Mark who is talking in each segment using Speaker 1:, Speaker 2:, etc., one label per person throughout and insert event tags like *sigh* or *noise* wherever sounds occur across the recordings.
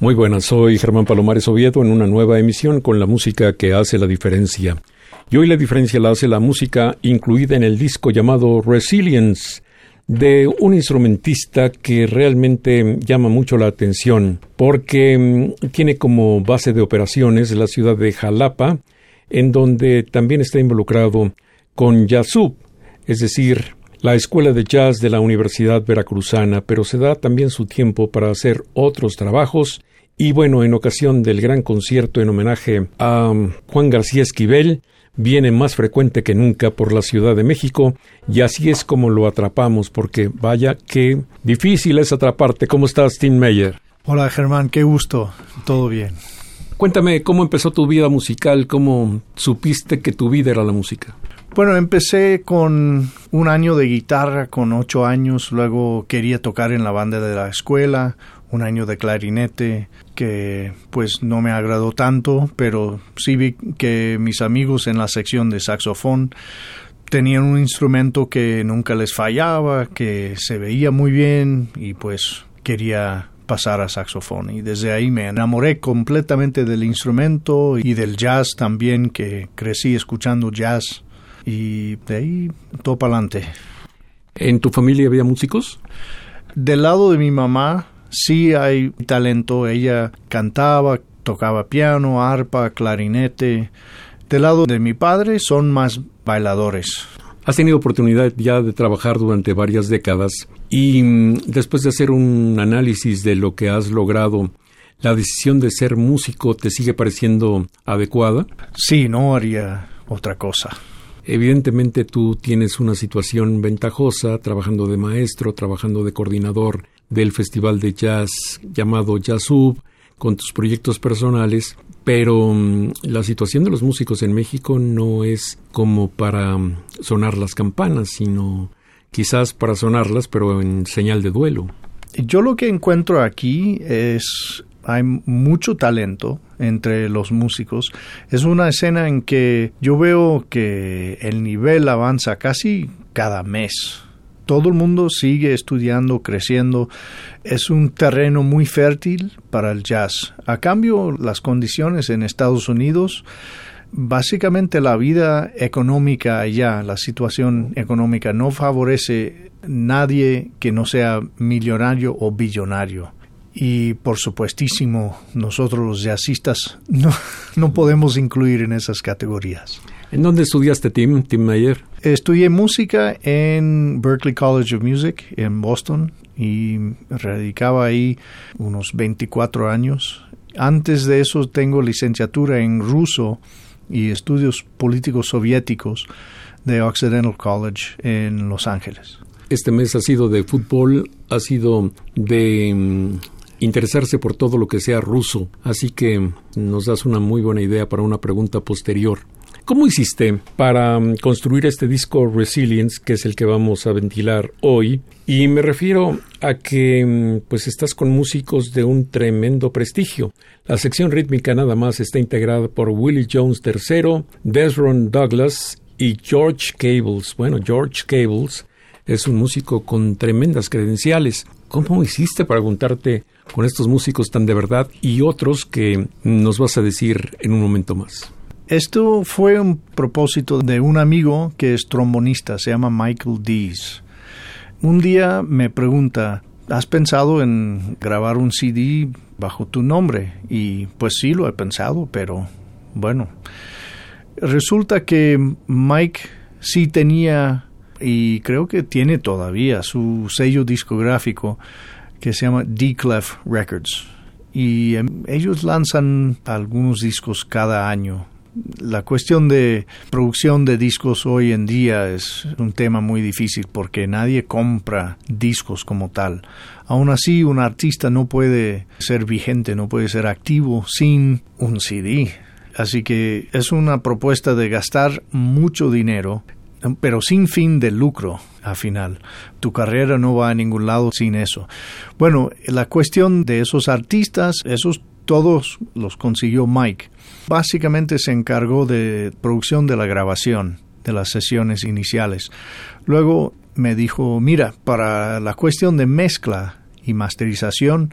Speaker 1: Muy buenas, soy Germán Palomares Oviedo en una nueva emisión con la música que hace la diferencia. Y hoy la diferencia la hace la música incluida en el disco llamado Resilience de un instrumentista que realmente llama mucho la atención porque mm, tiene como base de operaciones la ciudad de Jalapa, en donde también está involucrado con Yazub, es decir, la Escuela de Jazz de la Universidad Veracruzana, pero se da también su tiempo para hacer otros trabajos y bueno, en ocasión del gran concierto en homenaje a um, Juan García Esquivel, viene más frecuente que nunca por la Ciudad de México y así es como lo atrapamos, porque vaya que difícil es atraparte. ¿Cómo estás, Tim Meyer?
Speaker 2: Hola, Germán, qué gusto. Todo bien.
Speaker 1: Cuéntame, ¿cómo empezó tu vida musical? ¿Cómo supiste que tu vida era la música?
Speaker 2: Bueno, empecé con un año de guitarra, con ocho años, luego quería tocar en la banda de la escuela, un año de clarinete que pues no me agradó tanto, pero sí vi que mis amigos en la sección de saxofón tenían un instrumento que nunca les fallaba, que se veía muy bien y pues quería pasar a saxofón y desde ahí me enamoré completamente del instrumento y del jazz también que crecí escuchando jazz y de ahí todo para adelante.
Speaker 1: ¿En tu familia había músicos?
Speaker 2: Del lado de mi mamá sí hay talento. Ella cantaba, tocaba piano, arpa, clarinete. Del lado de mi padre son más bailadores.
Speaker 1: Has tenido oportunidad ya de trabajar durante varias décadas y mm, después de hacer un análisis de lo que has logrado, ¿la decisión de ser músico te sigue pareciendo adecuada?
Speaker 2: Sí, no haría otra cosa.
Speaker 1: Evidentemente tú tienes una situación ventajosa trabajando de maestro, trabajando de coordinador del festival de jazz llamado Jazzub, con tus proyectos personales, pero mm, la situación de los músicos en México no es como para mm, sonar las campanas, sino quizás para sonarlas, pero en señal de duelo.
Speaker 2: Yo lo que encuentro aquí es hay mucho talento entre los músicos. Es una escena en que yo veo que el nivel avanza casi cada mes todo el mundo sigue estudiando, creciendo. Es un terreno muy fértil para el jazz. A cambio, las condiciones en Estados Unidos, básicamente la vida económica allá, la situación económica no favorece nadie que no sea millonario o billonario. Y por supuestísimo, nosotros los jazzistas no, *laughs* no podemos incluir en esas categorías.
Speaker 1: ¿En dónde estudiaste, Tim, Tim Mayer?
Speaker 2: Estudié música en Berklee College of Music en Boston y radicaba ahí unos 24 años. Antes de eso tengo licenciatura en ruso y estudios políticos soviéticos de Occidental College en Los Ángeles.
Speaker 1: Este mes ha sido de fútbol, ha sido de mm, interesarse por todo lo que sea ruso, así que nos das una muy buena idea para una pregunta posterior. ¿Cómo hiciste para mm, construir este disco Resilience, que es el que vamos a ventilar hoy? Y me refiero a que mm, pues estás con músicos de un tremendo prestigio. La sección rítmica nada más está integrada por Willie Jones III, Desron Douglas y George Cables. Bueno, George Cables es un músico con tremendas credenciales. ¿Cómo hiciste para juntarte con estos músicos tan de verdad y otros que nos vas a decir en un momento más?
Speaker 2: Esto fue un propósito de un amigo que es trombonista, se llama Michael Dees. Un día me pregunta, ¿has pensado en grabar un CD bajo tu nombre? Y pues sí, lo he pensado, pero bueno. Resulta que Mike sí tenía, y creo que tiene todavía, su sello discográfico que se llama D-Clef Records. Y em, ellos lanzan algunos discos cada año la cuestión de producción de discos hoy en día es un tema muy difícil porque nadie compra discos como tal. Aún así, un artista no puede ser vigente, no puede ser activo sin un CD. Así que es una propuesta de gastar mucho dinero, pero sin fin de lucro al final. Tu carrera no va a ningún lado sin eso. Bueno, la cuestión de esos artistas, esos todos los consiguió Mike. Básicamente se encargó de producción de la grabación de las sesiones iniciales. Luego me dijo, mira, para la cuestión de mezcla y masterización,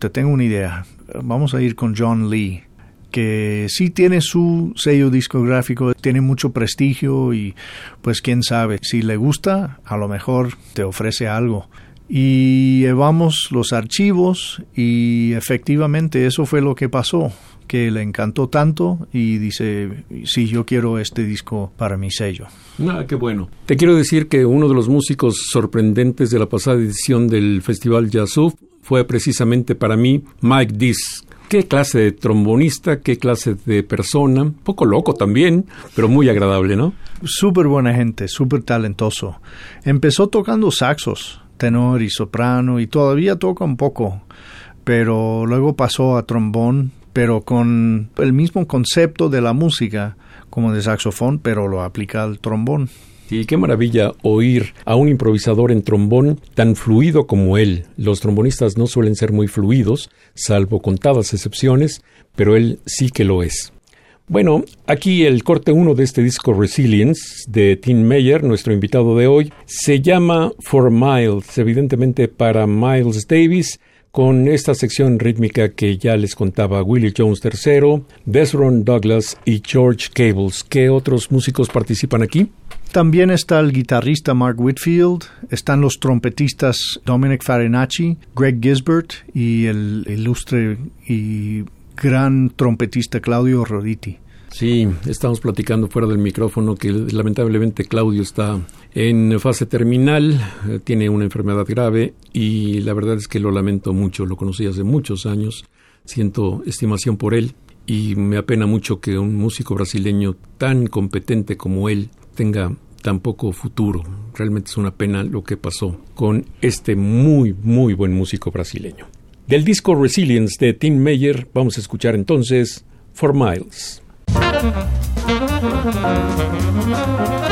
Speaker 2: te tengo una idea. Vamos a ir con John Lee que sí tiene su sello discográfico, tiene mucho prestigio y pues quién sabe, si le gusta, a lo mejor te ofrece algo y llevamos los archivos y efectivamente eso fue lo que pasó que le encantó tanto y dice, sí, yo quiero este disco para mi sello.
Speaker 1: Ah, qué bueno. Te quiero decir que uno de los músicos sorprendentes de la pasada edición del Festival Jazzuf fue precisamente para mí Mike Dis. Qué clase de trombonista, qué clase de persona, poco loco también, pero muy agradable, ¿no?
Speaker 2: Súper buena gente, súper talentoso. Empezó tocando saxos, tenor y soprano y todavía toca un poco, pero luego pasó a trombón, pero con el mismo concepto de la música como de saxofón, pero lo aplica al trombón.
Speaker 1: Y qué maravilla oír a un improvisador en trombón tan fluido como él. Los trombonistas no suelen ser muy fluidos, salvo contadas excepciones, pero él sí que lo es. Bueno, aquí el corte 1 de este disco Resilience de Tim Meyer, nuestro invitado de hoy, se llama For Miles, evidentemente para Miles Davis, con esta sección rítmica que ya les contaba Willie Jones III, Desron Douglas y George Cables. ¿Qué otros músicos participan aquí?
Speaker 2: También está el guitarrista Mark Whitfield, están los trompetistas Dominic Farinacci, Greg Gisbert y el ilustre y gran trompetista Claudio Roditi.
Speaker 1: Sí, estamos platicando fuera del micrófono que lamentablemente Claudio está en fase terminal, eh, tiene una enfermedad grave y la verdad es que lo lamento mucho, lo conocí hace muchos años, siento estimación por él y me apena mucho que un músico brasileño tan competente como él tenga tan poco futuro. Realmente es una pena lo que pasó con este muy, muy buen músico brasileño. Del disco Resilience de Tim Meyer vamos a escuchar entonces For Miles. Thank you.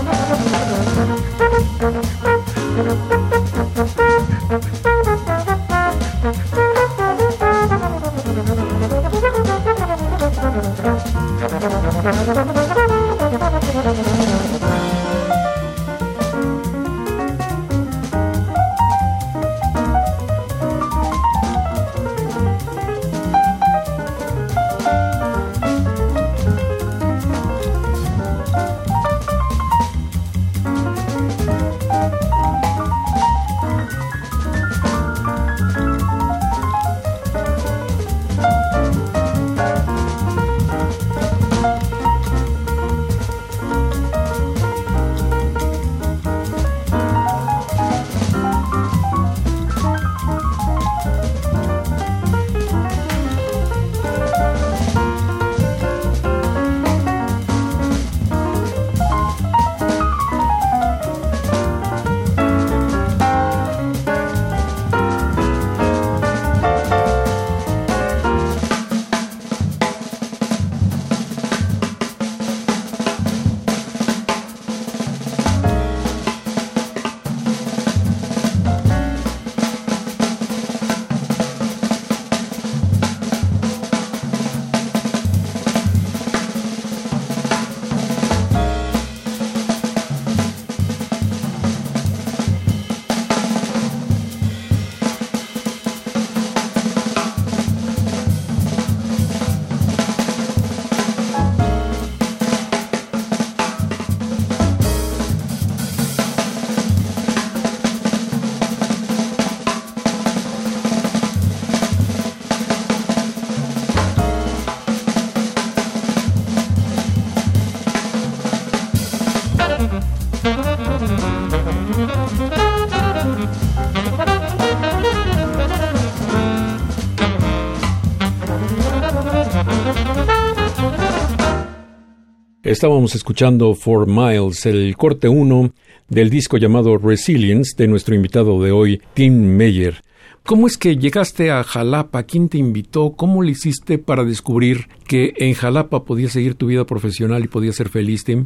Speaker 1: Estábamos escuchando Four Miles, el corte 1 del disco llamado Resilience de nuestro invitado de hoy, Tim Meyer. ¿Cómo es que llegaste a Jalapa? ¿Quién te invitó? ¿Cómo le hiciste para descubrir que en Jalapa podías seguir tu vida profesional y podías ser feliz, Tim?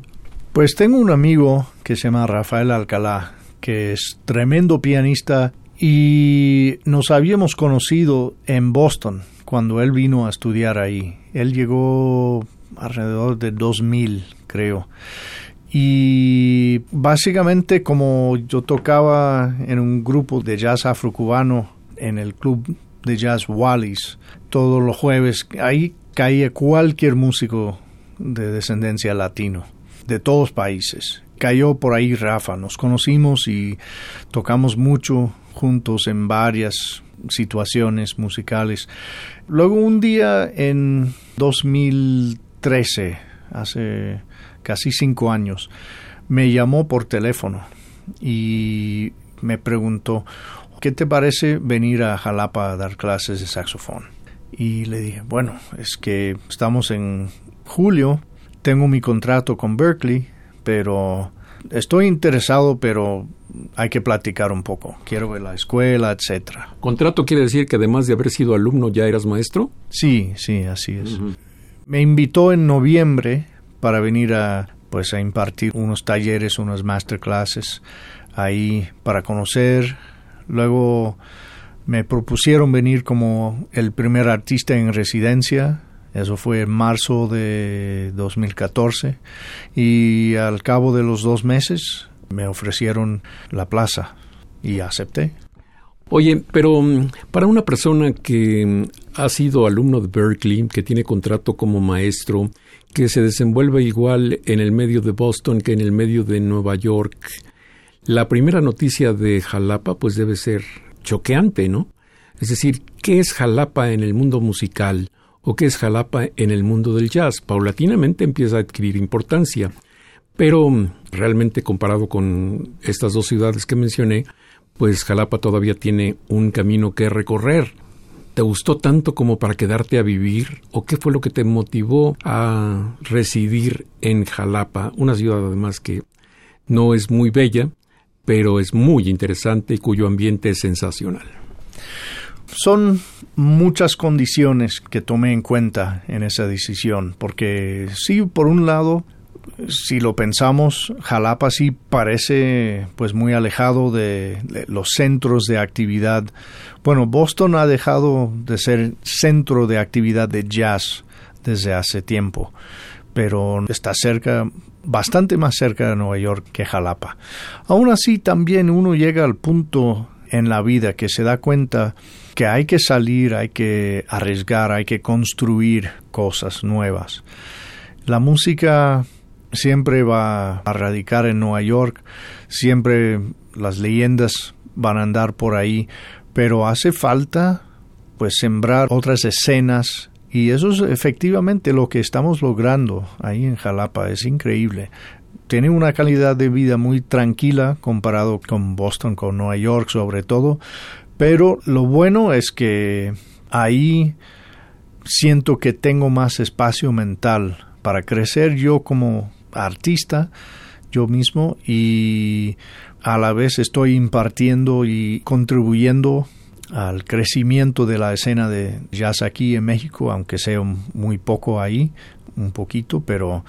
Speaker 2: Pues tengo un amigo que se llama Rafael Alcalá, que es tremendo pianista y nos habíamos conocido en Boston cuando él vino a estudiar ahí. Él llegó alrededor de 2000, creo. Y básicamente como yo tocaba en un grupo de jazz afrocubano en el club de jazz Wallis todos los jueves, ahí caía cualquier músico de descendencia latino, de todos países. Cayó por ahí Rafa, nos conocimos y tocamos mucho juntos en varias situaciones musicales. Luego un día en 2000 13, hace casi cinco años, me llamó por teléfono y me preguntó, ¿qué te parece venir a Jalapa a dar clases de saxofón? Y le dije, bueno, es que estamos en julio, tengo mi contrato con Berkeley, pero estoy interesado, pero hay que platicar un poco. Quiero ver la escuela, etcétera.
Speaker 1: ¿Contrato quiere decir que además de haber sido alumno ya eras maestro?
Speaker 2: Sí, sí, así es. Me invitó en noviembre para venir a pues a impartir unos talleres, unas masterclasses ahí para conocer. Luego me propusieron venir como el primer artista en residencia Eso fue en marzo de 2014 y al cabo de los dos meses me ofrecieron la plaza y acepté.
Speaker 1: Oye, pero mm, para una persona que mm, ha sido alumno de Berkeley, que tiene contrato como maestro, que se desenvuelve igual en el medio de Boston que en el medio de Nueva York, la primera noticia de Jalapa pues debe ser choqueante, ¿no? Es decir, ¿qué es Jalapa en el mundo musical o qué es Jalapa en el mundo del jazz? Paulatinamente empieza a adquirir importancia, pero mm, realmente comparado con estas dos ciudades que mencioné, pues Jalapa todavía tiene un camino que recorrer. ¿Te gustó tanto como para quedarte a vivir? ¿O qué fue lo que te motivó a residir en Jalapa, una ciudad además que no es muy bella, pero es muy interesante y cuyo ambiente es sensacional?
Speaker 2: Son muchas condiciones que tomé en cuenta en esa decisión, porque sí, por un lado, si lo pensamos, Jalapa sí parece pues muy alejado de, los centros de actividad. Bueno, Boston ha dejado de ser centro de actividad de jazz desde hace tiempo, pero está cerca, bastante más cerca de Nueva York que Jalapa. Aún así, también uno llega al punto en la vida que se da cuenta que hay que salir, hay que arriesgar, hay que construir cosas nuevas. La música siempre va a radicar en Nueva York, siempre las leyendas van a andar por ahí, pero hace falta pues sembrar otras escenas y eso es efectivamente lo que estamos logrando ahí en Jalapa, es increíble. Tiene una calidad de vida muy tranquila comparado con Boston, con Nueva York sobre todo, pero lo bueno es que ahí siento que tengo más espacio mental para crecer yo como artista yo mismo y a la vez estoy impartiendo y contribuyendo al crecimiento de la escena de jazz aquí en México, aunque sea muy poco ahí, un poquito, pero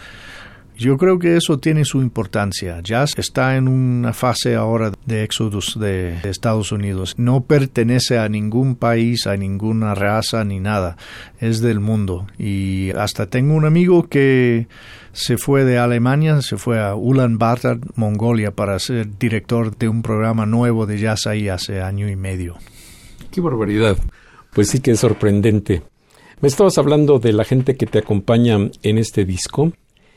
Speaker 2: yo creo que eso tiene su importancia. Jazz está en una fase ahora de éxodos de Estados Unidos. No pertenece a ningún país, a ninguna raza ni nada. Es del mundo. Y hasta tengo un amigo que se fue de Alemania, se fue a Ulaanbaatar, Mongolia, para ser director de un programa nuevo de jazz ahí hace año y medio.
Speaker 1: Qué barbaridad. Pues sí que es sorprendente. Me estabas hablando de la gente que te acompaña en este disco.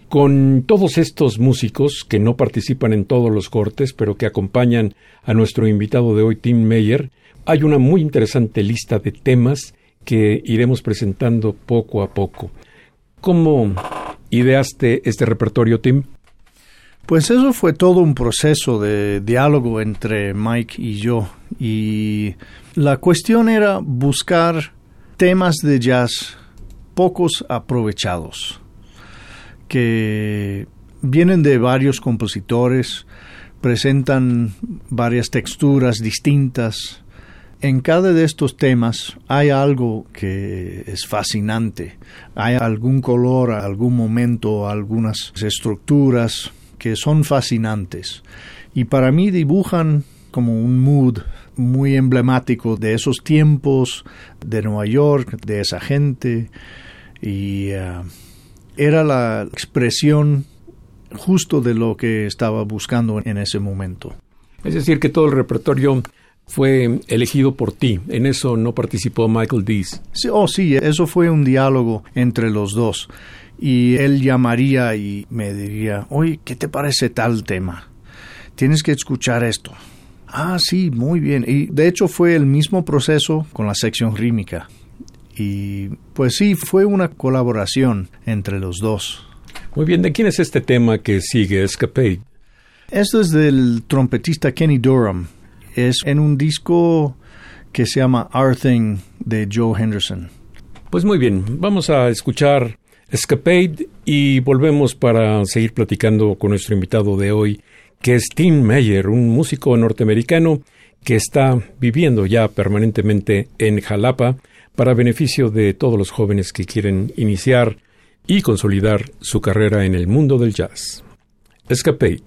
Speaker 1: Con todos estos músicos que no participan en todos los cortes, pero que acompañan a nuestro invitado de hoy, Tim Meyer, hay una muy interesante lista de temas que iremos presentando poco a poco. ¿Cómo ideaste este repertorio, Tim?
Speaker 2: Pues eso fue todo un proceso de diálogo entre Mike y yo. Y la cuestión era buscar temas de jazz pocos aprovechados que vienen de varios compositores, presentan varias texturas distintas. En cada de estos temas hay algo que es fascinante, hay algún color, algún momento, algunas estructuras que son fascinantes. Y para mí dibujan como un mood muy emblemático de esos tiempos, de Nueva York, de esa gente. Y uh, era la expresión justo de lo que estaba buscando en ese momento.
Speaker 1: Es decir, que todo el repertorio fue elegido por ti. En eso no participó Michael Dees.
Speaker 2: Sí, oh, sí, eso fue un diálogo entre los dos. Y él llamaría y me diría, oye, ¿qué te parece tal tema? Tienes que escuchar esto. Ah, sí, muy bien. Y de hecho fue el mismo proceso con la sección rítmica. Y pues sí, fue una colaboración entre los dos.
Speaker 1: Muy bien, ¿de quién es este tema que sigue, Escapade?
Speaker 2: Esto es del trompetista Kenny Durham. Es en un disco que se llama Our Thing de Joe Henderson.
Speaker 1: Pues muy bien, vamos a escuchar Escapade y volvemos para seguir platicando con nuestro invitado de hoy, que es Tim Meyer, un músico norteamericano que está viviendo ya permanentemente en Jalapa para beneficio de todos los jóvenes que quieren iniciar y consolidar su carrera en el mundo del jazz. Escapade.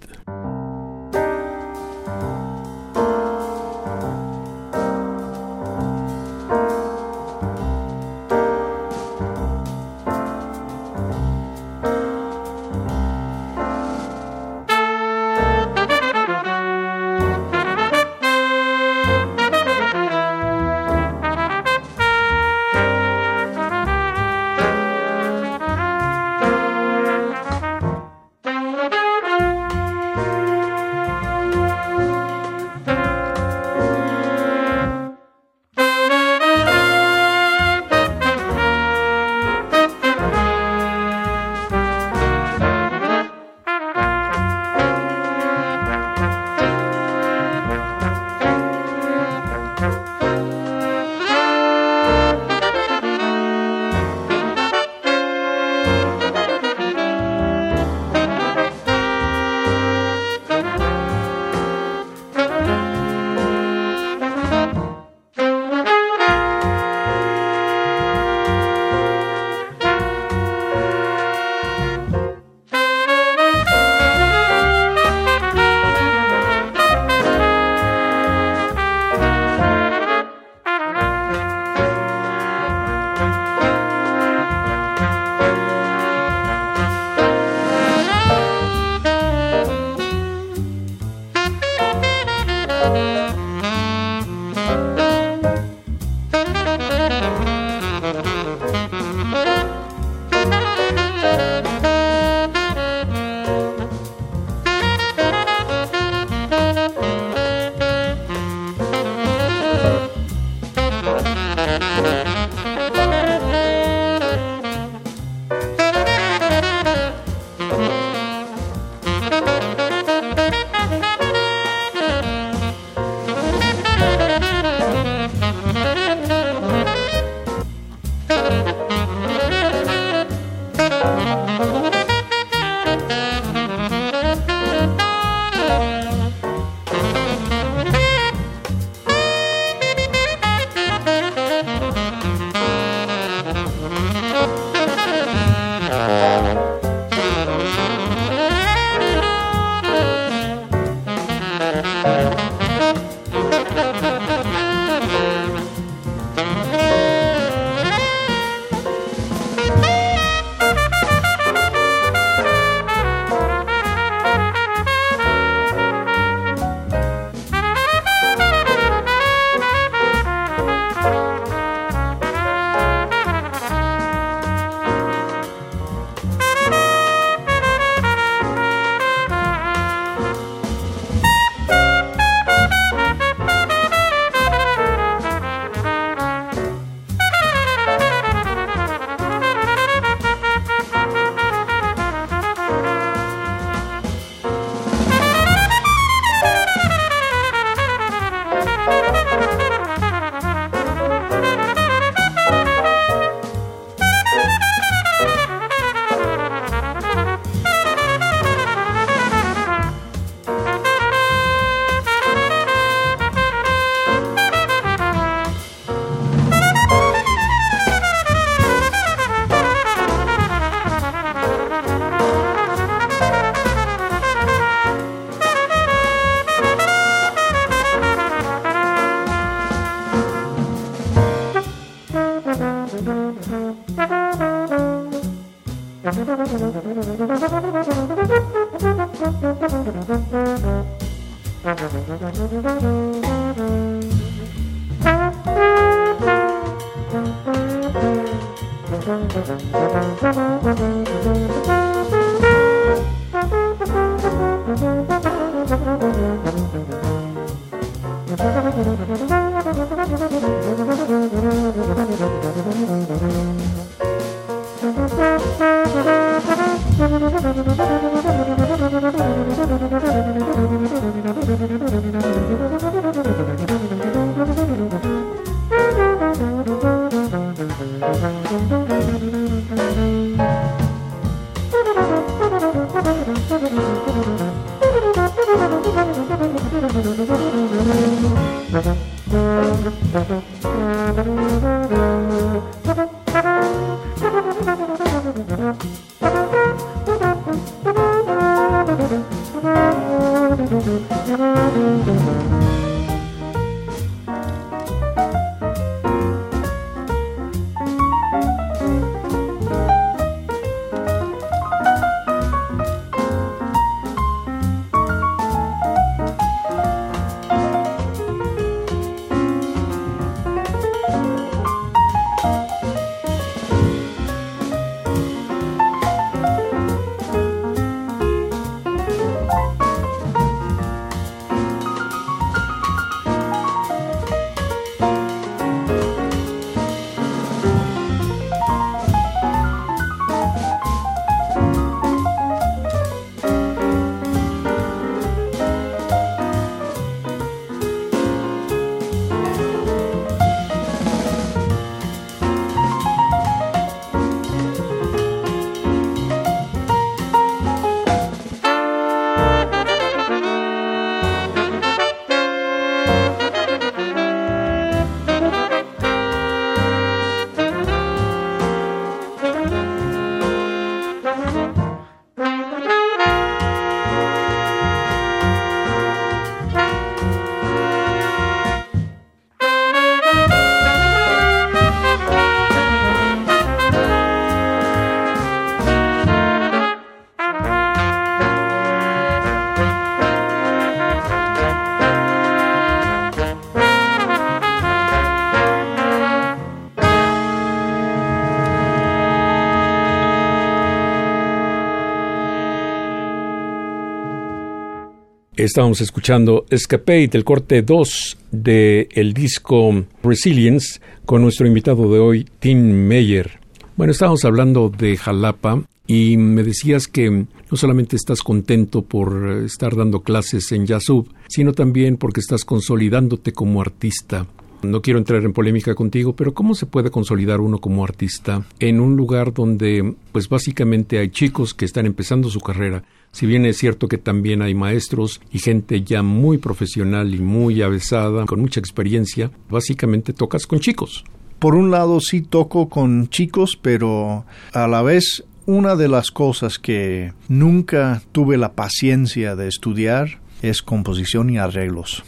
Speaker 1: Estábamos escuchando Escape del corte 2 del el disco Resilience con nuestro invitado de hoy, Tim Meyer. Bueno, estábamos hablando de Jalapa y me decías que no solamente estás contento por estar dando clases en Yasub, sino también porque estás consolidándote como artista. No quiero entrar en polémica contigo, pero ¿cómo se puede consolidar uno como artista en un lugar donde pues básicamente hay chicos que están empezando su carrera? Si bien es cierto que también hay maestros y gente ya muy profesional y muy avesada, con mucha experiencia, básicamente tocas con chicos.
Speaker 2: Por un lado sí toco con chicos, pero a la vez una de las cosas que nunca tuve la paciencia de estudiar es composición y arreglos.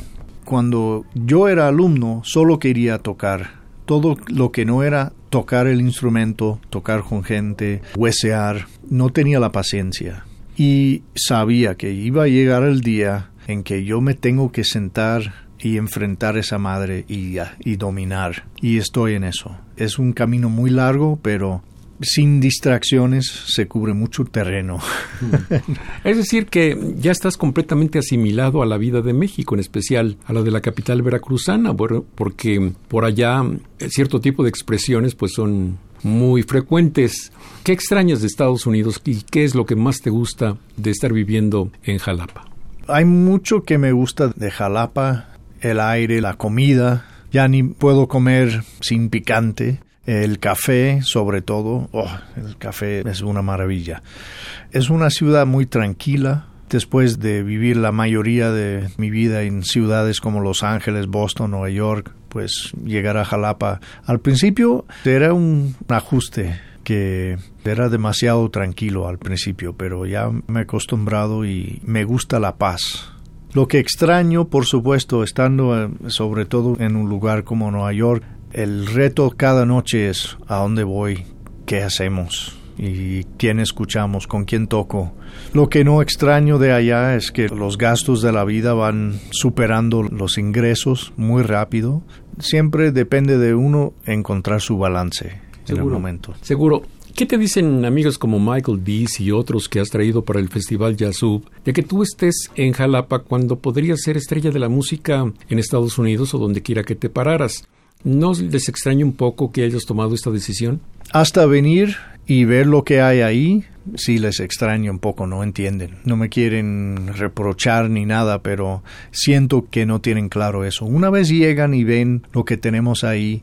Speaker 2: Cuando yo era alumno solo quería tocar. Todo lo que no era tocar el instrumento, tocar con gente, huesear, no tenía la paciencia y sabía que iba a llegar el día en que yo me tengo que sentar y enfrentar esa madre y, dominar. Y estoy en eso. Es un camino muy largo, pero sin distracciones se cubre mucho terreno.
Speaker 1: Es decir, que ya estás completamente asimilado a la vida de México, en especial a la de la capital veracruzana, porque por allá cierto tipo de expresiones pues son muy frecuentes. ¿Qué extrañas de Estados Unidos y qué es lo que más te gusta de estar viviendo en Jalapa?
Speaker 2: Hay mucho que me gusta de Jalapa, el aire, la comida. Ya ni puedo comer sin picante. El café, sobre todo. Oh, el café es una maravilla. Es una ciudad muy tranquila, después de vivir la mayoría de mi vida en ciudades como Los Ángeles, Boston, Nueva York, pues llegar a Jalapa. Al principio era un ajuste que era demasiado tranquilo al principio, pero ya me he acostumbrado y me gusta la paz. Lo que extraño, por supuesto, estando eh, sobre todo en un lugar como Nueva York, el reto cada noche es a dónde voy, qué hacemos. Y quién escuchamos, con quién toco. Lo que no extraño de allá es que los gastos de la vida van superando los ingresos muy rápido. Siempre depende de uno encontrar su balance en el momento.
Speaker 1: Seguro. ¿Qué te dicen amigos como Michael Dees y otros que has traído para el Festival Yazub de que tú estés en Jalapa cuando podrías ser estrella de la música en Estados Unidos o donde quiera que te pararas? ¿No les extraña un poco que hayas tomado esta decisión?
Speaker 2: Hasta venir y ver lo que hay ahí, sí les extraña un poco, no entienden. No me quieren reprochar ni nada, pero siento que no tienen claro eso. Una vez llegan y ven lo que tenemos ahí,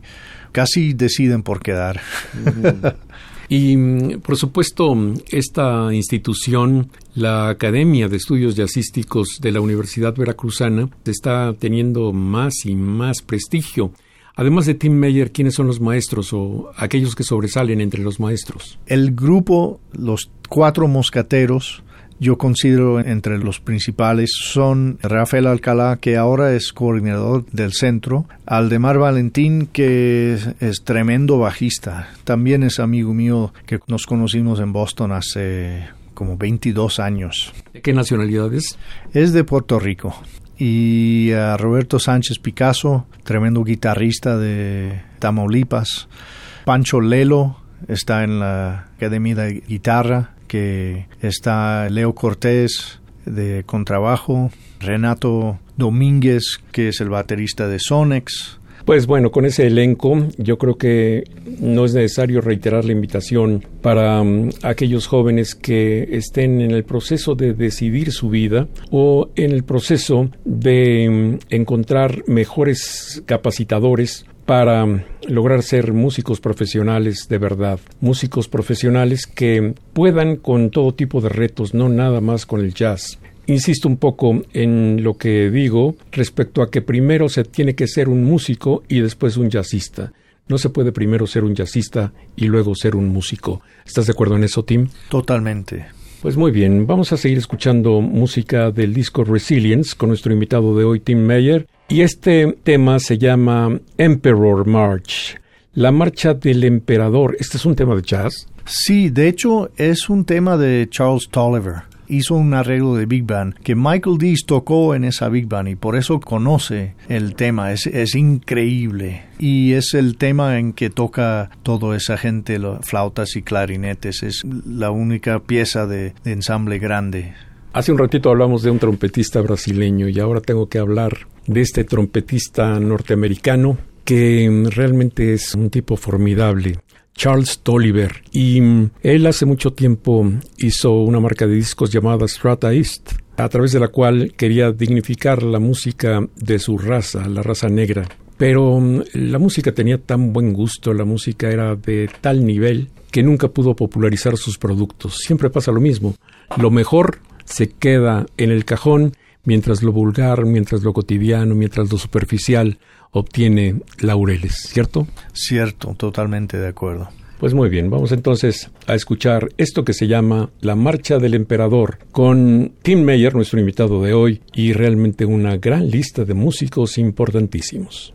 Speaker 2: casi deciden por quedar. *laughs*
Speaker 1: Y por supuesto, esta institución, la Academia de Estudios Jazzísticos de la Universidad Veracruzana, está teniendo más y más prestigio. Además de Tim Meyer, ¿quiénes son los maestros o aquellos que sobresalen entre los maestros?
Speaker 2: El grupo, los cuatro moscateros, yo considero entre los principales son Rafael Alcalá, que ahora es coordinador del centro, Aldemar Valentín, que es, tremendo bajista, también es amigo mío que nos conocimos en Boston hace como 22 años.
Speaker 1: ¿De qué nacionalidad es?
Speaker 2: Es de Puerto Rico y a Roberto Sánchez Picasso, tremendo guitarrista de Tamaulipas. Pancho Lelo está en la Academia de Guitarra, que está Leo Cortés de contrabajo, Renato Domínguez, que es el baterista de Sonex,
Speaker 1: pues bueno, con ese elenco yo creo que no es necesario reiterar la invitación para mm, aquellos jóvenes que estén en el proceso de decidir su vida o en el proceso de mm, encontrar mejores capacitadores para mm, lograr ser músicos profesionales de verdad, músicos profesionales que puedan con todo tipo de retos, no nada más con el jazz, Insisto un poco en lo que digo respecto a que primero se tiene que ser un músico y después un jazzista. No se puede primero ser un jazzista y luego ser un músico. ¿Estás de acuerdo en eso, Tim?
Speaker 2: Totalmente.
Speaker 1: Pues muy bien, vamos a seguir escuchando música del disco Resilience con nuestro invitado de hoy, Tim Meyer. Y este tema se llama Emperor March, la marcha del emperador. ¿Este es un tema de jazz?
Speaker 2: Sí, de hecho es un tema de Charles Tolliver hizo un arreglo de Big Band que Michael Dees tocó en esa Big Band y por eso conoce el tema. Es, es increíble. Y es el tema en que toca toda esa gente, flautas y clarinetes. Es la única pieza de, de ensamble grande.
Speaker 1: Hace un ratito hablamos de un trompetista brasileño y ahora tengo que hablar de este trompetista norteamericano que realmente es un tipo formidable. Charles Tolliver y mm, él hace mucho tiempo hizo una marca de discos llamada Strata East, a través de la cual quería dignificar la música de su raza, la raza negra. Pero mm, la música tenía tan buen gusto, la música era de tal nivel que nunca pudo popularizar sus productos. Siempre pasa lo mismo. Lo mejor se queda en el cajón mientras lo vulgar, mientras lo cotidiano, mientras lo superficial obtiene laureles, ¿cierto?
Speaker 2: Cierto, totalmente de acuerdo.
Speaker 1: Pues muy bien, vamos entonces a escuchar esto que se llama La Marcha del Emperador con Tim Meyer, nuestro invitado de hoy, y realmente una gran lista de músicos importantísimos.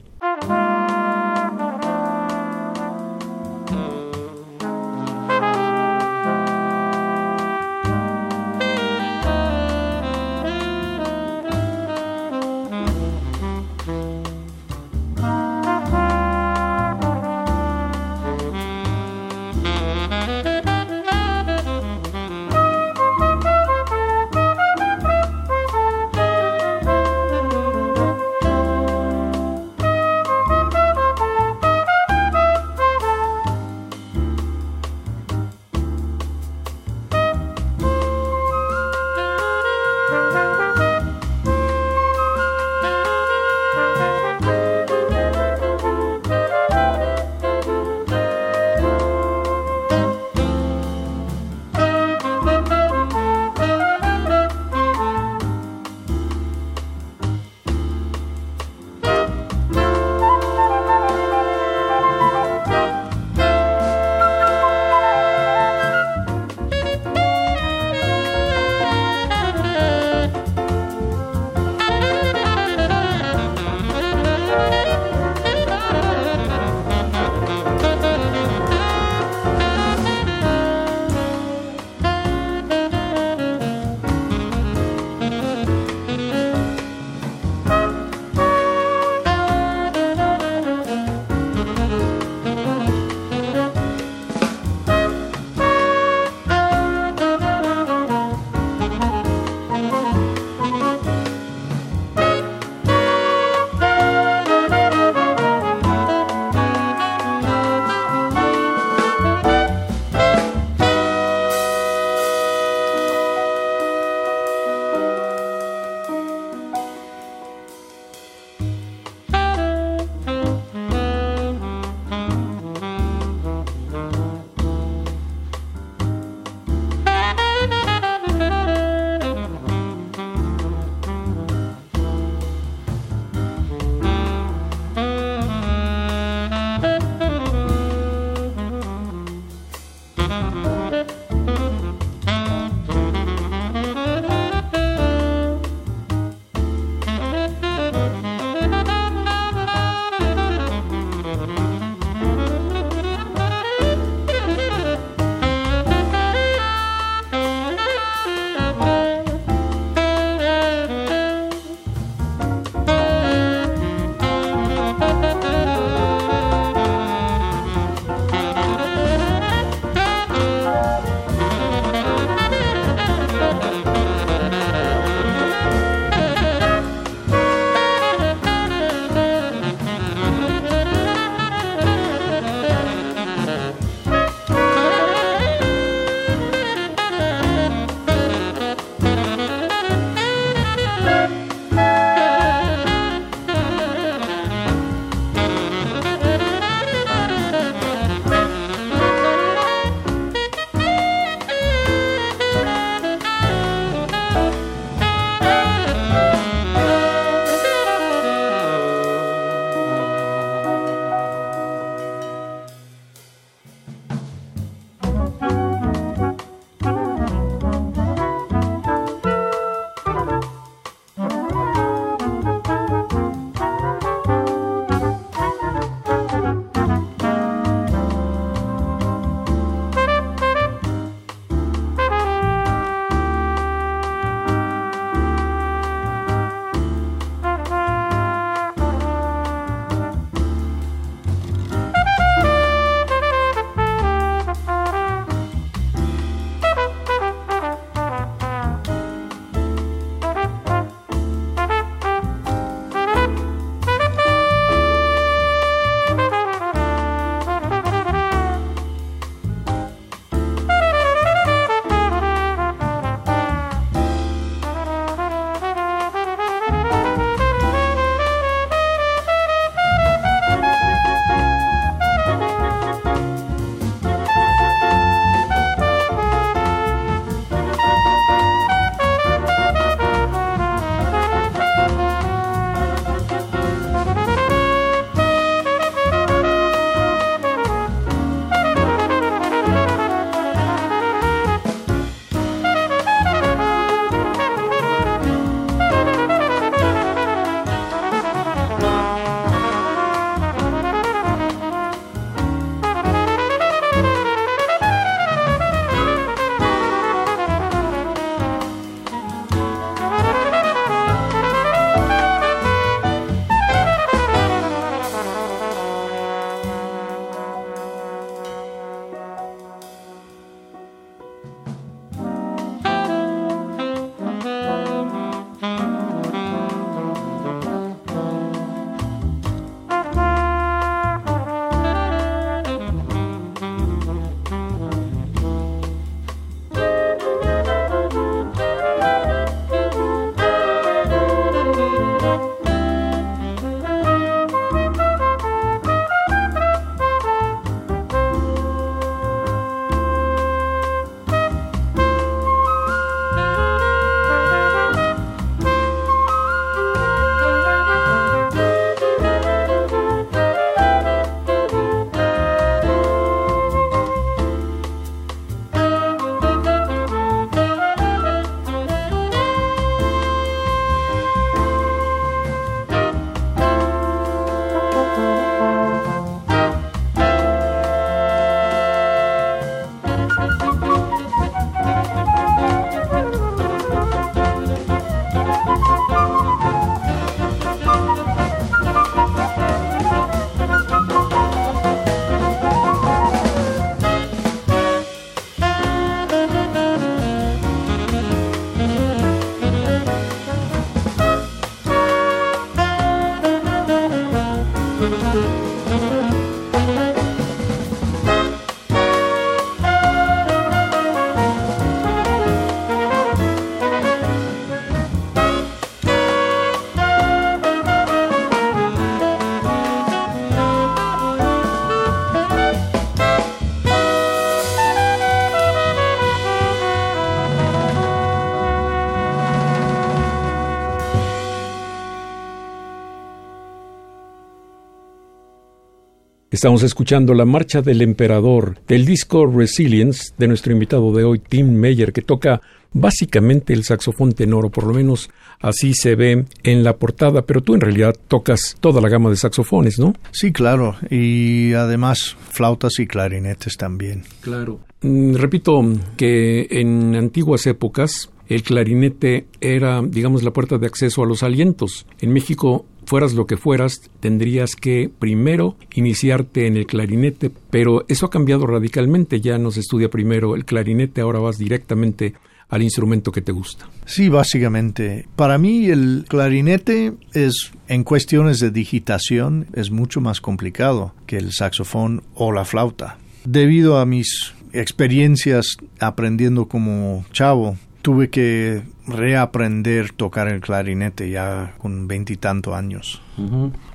Speaker 1: Estamos escuchando la marcha del emperador del disco Resilience de nuestro invitado de hoy, Tim Meyer, que toca básicamente el saxofón tenor, o por lo menos así se ve en la portada, pero tú en realidad tocas toda la gama de saxofones, ¿no?
Speaker 2: Sí, claro, y además flautas y clarinetes también.
Speaker 1: Claro. Mm, repito que en antiguas épocas el clarinete era, digamos, la puerta de acceso a los alientos. En México fueras lo que fueras, tendrías que primero iniciarte en el clarinete, pero eso ha cambiado radicalmente, ya no se estudia primero el clarinete, ahora vas directamente al instrumento que te gusta.
Speaker 2: Sí, básicamente. Para mí el clarinete es, en cuestiones de digitación, es mucho más complicado que el saxofón o la flauta. Debido a mis experiencias aprendiendo como chavo, tuve que reaprender tocar el clarinete ya con veintitantos años.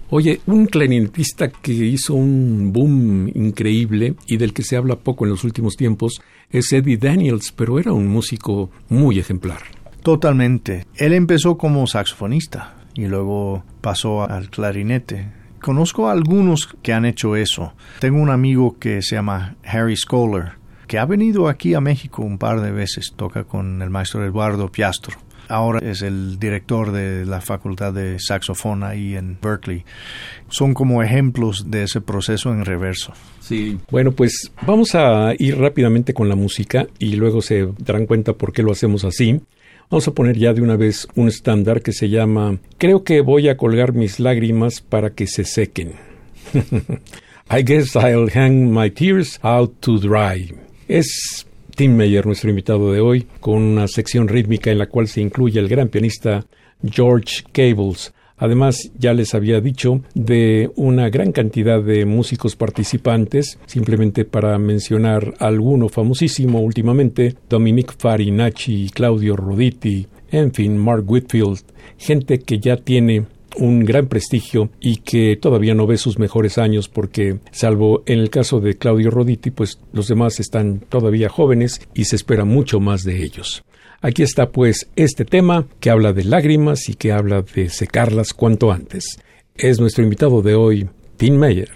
Speaker 1: Oye, un clarinetista que hizo un boom increíble y del que se habla poco en los últimos tiempos es Eddie Daniels, pero era un músico muy ejemplar.
Speaker 2: Totalmente. Él empezó como saxofonista y luego pasó al clarinete. Conozco a algunos que han hecho eso. Tengo un amigo que se llama Harry Scholar, que ha venido aquí a México un par de veces, toca con el maestro Eduardo Piastro. Ahora es el director de la facultad de saxofón ahí en Berkeley. Son como ejemplos de ese proceso en reverso.
Speaker 1: Sí. Bueno, pues vamos a ir rápidamente con la música y luego se darán cuenta por qué lo hacemos así. Vamos a poner ya de una vez un estándar que se llama Creo que voy a colgar mis lágrimas para que se sequen. *laughs* I guess I'll hang my tears out to dry. Es Tim Meyer, nuestro invitado de hoy, con una sección rítmica en la cual se incluye el gran pianista George Cables. Además, ya les había dicho de una gran cantidad de músicos participantes, simplemente para mencionar alguno famosísimo últimamente, Dominic Farinacci, Claudio Roditi, en fin, Mark Whitfield, gente que ya tiene un gran prestigio y que todavía no ve sus mejores años porque, salvo en el caso de Claudio Roditi, pues los demás están todavía jóvenes y se espera mucho más de ellos. Aquí está pues este tema que habla de lágrimas y que habla de secarlas cuanto antes. Es nuestro invitado de hoy, Tim Meyer.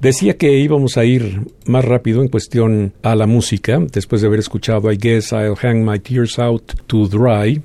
Speaker 1: Decía que íbamos a ir más rápido en cuestión a la música, después de haber escuchado I Guess I'll Hang My Tears Out to Dry,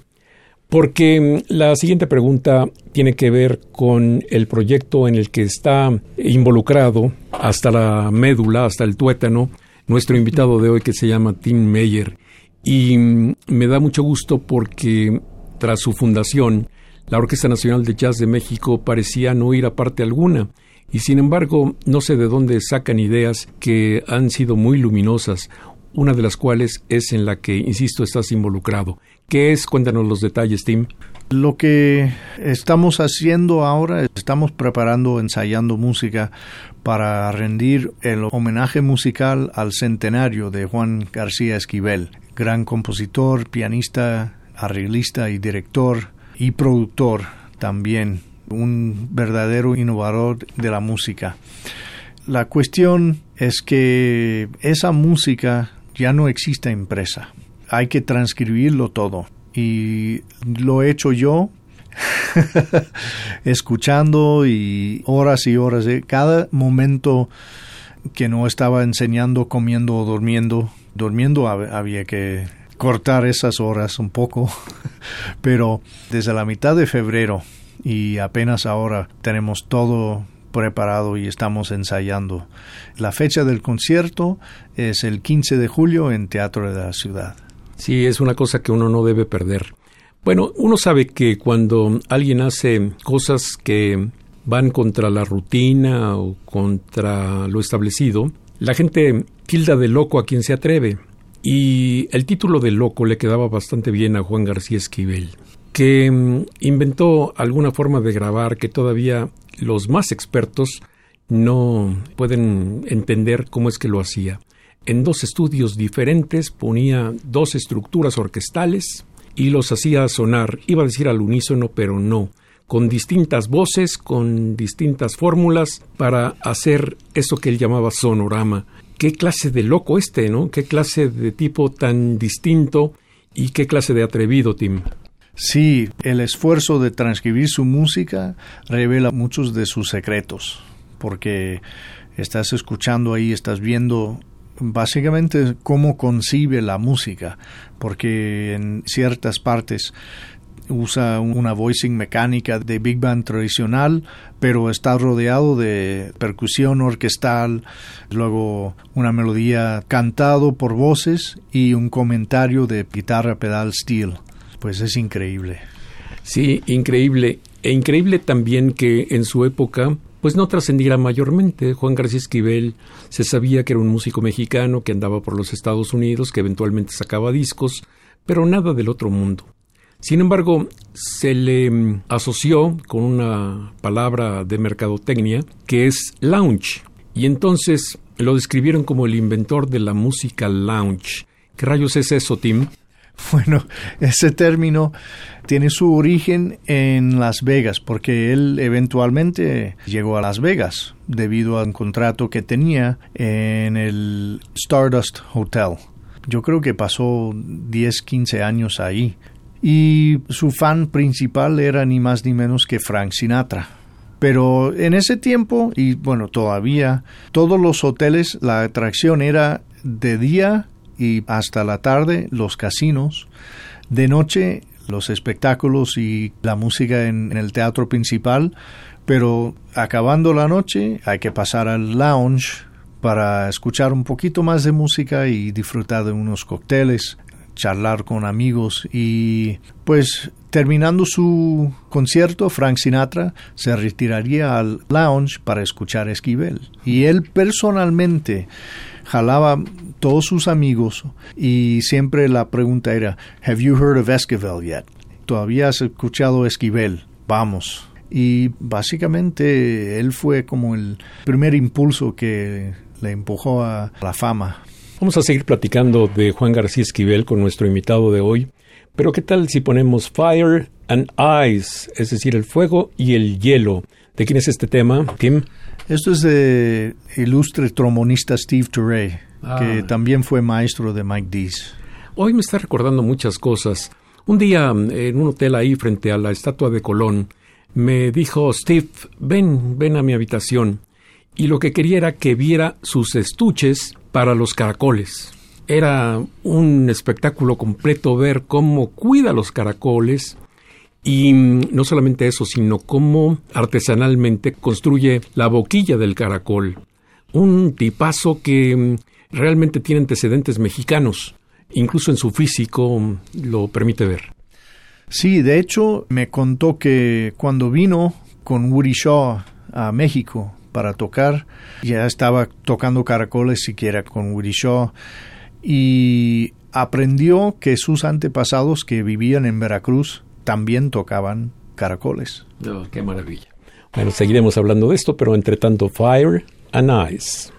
Speaker 1: porque la siguiente pregunta tiene que ver con el proyecto en el que está involucrado hasta la médula, hasta el tuétano, nuestro invitado de hoy que se llama Tim Meyer. Y me da mucho gusto porque tras su fundación, la Orquesta Nacional de Jazz de México parecía no ir a parte alguna y sin embargo no sé de dónde sacan ideas que han sido muy luminosas, una de las cuales es en la que, insisto, estás involucrado. ¿Qué es? Cuéntanos los detalles, Tim.
Speaker 2: Lo que estamos haciendo ahora, estamos preparando, ensayando música para rendir el homenaje musical al centenario de Juan García Esquivel, gran compositor, pianista, arreglista y director y productor también un verdadero innovador de la música. La cuestión es que esa música ya no existe impresa. Hay que transcribirlo todo. Y lo he hecho yo, *laughs* escuchando y horas y horas. De cada momento que no estaba enseñando, comiendo o durmiendo, durmiendo había que cortar esas horas un poco. *laughs* Pero desde la mitad de febrero y apenas ahora tenemos todo preparado y estamos ensayando. La fecha del concierto es el 15 de julio en Teatro de la Ciudad.
Speaker 1: Sí, es una cosa que uno no debe perder. Bueno, uno sabe que cuando alguien hace cosas que van contra la rutina o contra lo establecido, la gente tilda de loco a quien se atreve. Y el título de loco le quedaba bastante bien a Juan García Esquivel que mm, inventó alguna forma de grabar que todavía los más expertos no pueden entender cómo es que lo hacía. En dos estudios diferentes ponía dos estructuras orquestales y los hacía sonar, iba a decir al unísono, pero no, con distintas voces, con distintas fórmulas para hacer eso que él llamaba sonorama. Qué clase de loco este, ¿no? Qué clase de tipo tan distinto y qué clase de atrevido, Tim.
Speaker 2: Sí, el esfuerzo de transcribir su música revela muchos de sus secretos, porque estás escuchando ahí, estás viendo básicamente cómo concibe la música, porque en ciertas partes usa una voicing mecánica de big band tradicional, pero está rodeado de percusión orquestal, luego una melodía cantado por voces y un comentario de guitarra pedal steel pues es increíble.
Speaker 1: Sí, increíble. E increíble también que en su época pues no trascendiera mayormente. Juan García Esquivel se sabía que era un músico mexicano que andaba por los Estados Unidos, que eventualmente sacaba discos, pero nada del otro mundo. Sin embargo, se le mm, asoció con una palabra de mercadotecnia que es lounge, y entonces lo describieron como el inventor de la música lounge. ¿Qué rayos es eso, Tim? *laughs*
Speaker 2: Bueno, ese término tiene su origen en Las Vegas, porque él eventualmente llegó a Las Vegas debido a un contrato que tenía en el Stardust Hotel. Yo creo que pasó 10, 15 años ahí. Y su fan principal era ni más ni menos que Frank Sinatra. Pero en ese tiempo, y bueno, todavía, todos los hoteles, la atracción era de día y hasta la tarde los casinos, de noche los espectáculos y la música en, el teatro principal, pero acabando la noche hay que pasar al lounge para escuchar un poquito más de música y disfrutar de unos cócteles, charlar con amigos y pues terminando su concierto Frank Sinatra se retiraría al lounge para escuchar Esquivel. Y él personalmente jalaba todos sus amigos y siempre la pregunta era, ¿Have you heard of Esquivel yet? ¿Todavía has escuchado Esquivel? Vamos. Y básicamente él fue como el primer impulso que le empujó a la fama.
Speaker 1: Vamos a seguir platicando de Juan García Esquivel con nuestro invitado de hoy. Pero ¿qué tal si ponemos Fire and Ice, es decir, el fuego y el hielo? ¿De quién es este tema, Tim?
Speaker 2: Esto es de ilustre trombonista Steve Turey, que ah. también fue maestro de Mike Dees.
Speaker 1: Hoy me está recordando muchas cosas. Un día en un hotel ahí frente a la estatua de Colón, me dijo Steve, ven, ven a mi habitación. y lo que quería era que viera sus estuches para los caracoles. Era un espectáculo completo ver cómo cuida los caracoles y no solamente eso, sino cómo artesanalmente construye la boquilla del caracol. Un tipazo que realmente tiene antecedentes mexicanos, incluso en su físico lo permite ver.
Speaker 2: Sí, de hecho me contó que cuando vino con Woody Shaw a México para tocar, ya estaba tocando caracoles siquiera con Woody Shaw y aprendió que sus antepasados que vivían en Veracruz también tocaban caracoles.
Speaker 1: Oh, qué maravilla. Bueno, seguiremos hablando de esto, pero entre tanto, Fire and Ice.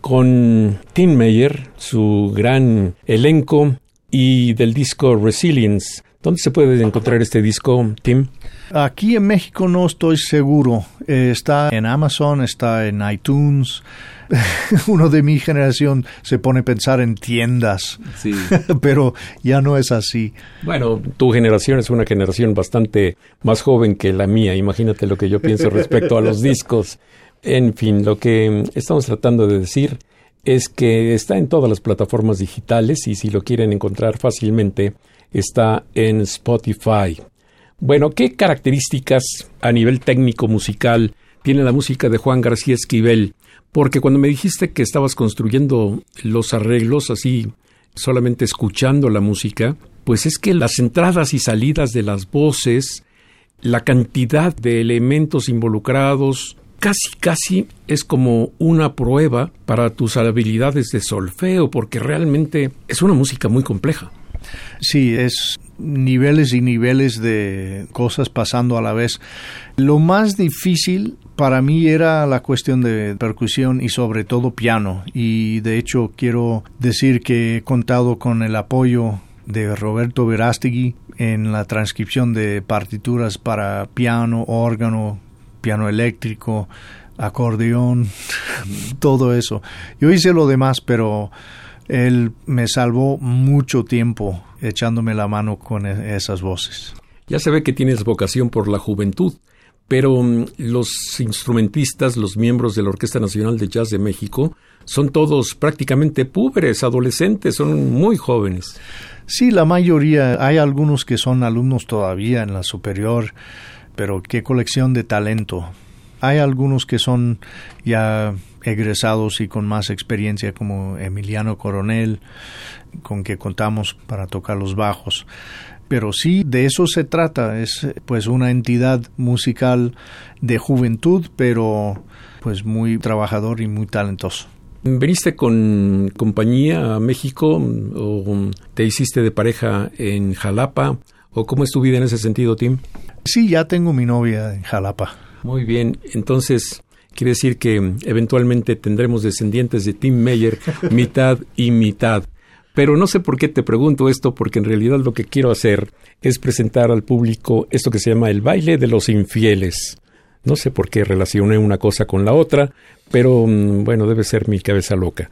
Speaker 1: Con Tim Meyer, su gran elenco y del disco Resilience. ¿Dónde se puede encontrar este disco, Tim?
Speaker 2: Aquí en México no estoy seguro. Eh, está en Amazon, está en iTunes. *laughs* Uno de mi generación se pone a pensar en tiendas, sí. *laughs* pero ya no es así.
Speaker 1: Bueno, tu generación es una generación bastante más joven que la mía. Imagínate lo que yo pienso respecto a los *laughs* discos. En fin, lo que estamos tratando de decir es que está en todas las plataformas digitales y si lo quieren encontrar fácilmente está en Spotify. Bueno, ¿qué características a nivel técnico musical tiene la música de Juan García Esquivel? Porque cuando me dijiste que estabas construyendo los arreglos así, solamente escuchando la música, pues es que las entradas y salidas de las voces, la cantidad de elementos involucrados, casi, casi es como una prueba para tus habilidades de solfeo, porque realmente es una música muy compleja.
Speaker 2: Sí, es niveles y niveles de cosas pasando a la vez. Lo más difícil para mí era la cuestión de percusión y sobre todo piano. Y de hecho quiero decir que he contado con el apoyo de Roberto Verástegui en la transcripción de partituras para piano, órgano, piano eléctrico, acordeón, *laughs* todo eso. Yo hice lo demás, pero él me salvó mucho tiempo echándome la mano con e-, esas voces.
Speaker 1: Ya se ve que tienes vocación por la juventud, pero mm, los instrumentistas, los miembros de la Orquesta Nacional de Jazz de México, son todos prácticamente púberes, adolescentes, son muy jóvenes.
Speaker 2: Sí, la mayoría. Hay algunos que son alumnos todavía en la superior pero qué colección de talento. Hay algunos que son ya egresados y con más experiencia como Emiliano Coronel, con que contamos para tocar los bajos. Pero sí, de eso se trata, es pues una entidad musical de juventud, pero pues muy trabajador y muy talentoso.
Speaker 1: ¿Veniste con compañía a México o te hiciste de pareja en Jalapa? ¿O cómo es tu vida en ese sentido, Tim?
Speaker 2: Sí, ya tengo mi novia en Jalapa.
Speaker 1: Muy bien, entonces quiere decir que eventualmente tendremos descendientes de Tim Meyer, *laughs* mitad y mitad. Pero no sé por qué te pregunto esto, porque en realidad lo que quiero hacer es presentar al público esto que se llama el baile de los infieles. No sé por qué relacioné una cosa con la otra, pero mm, bueno, debe ser mi cabeza loca.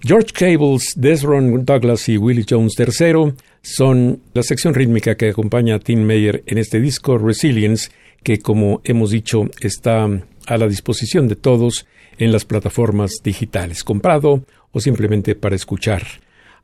Speaker 1: George Cables, Desron Douglas y Willie Jones III son la sección rítmica que acompaña a Tim Meyer en este disco Resilience, que como hemos dicho está a la disposición de todos en las plataformas digitales, comprado o simplemente para escuchar.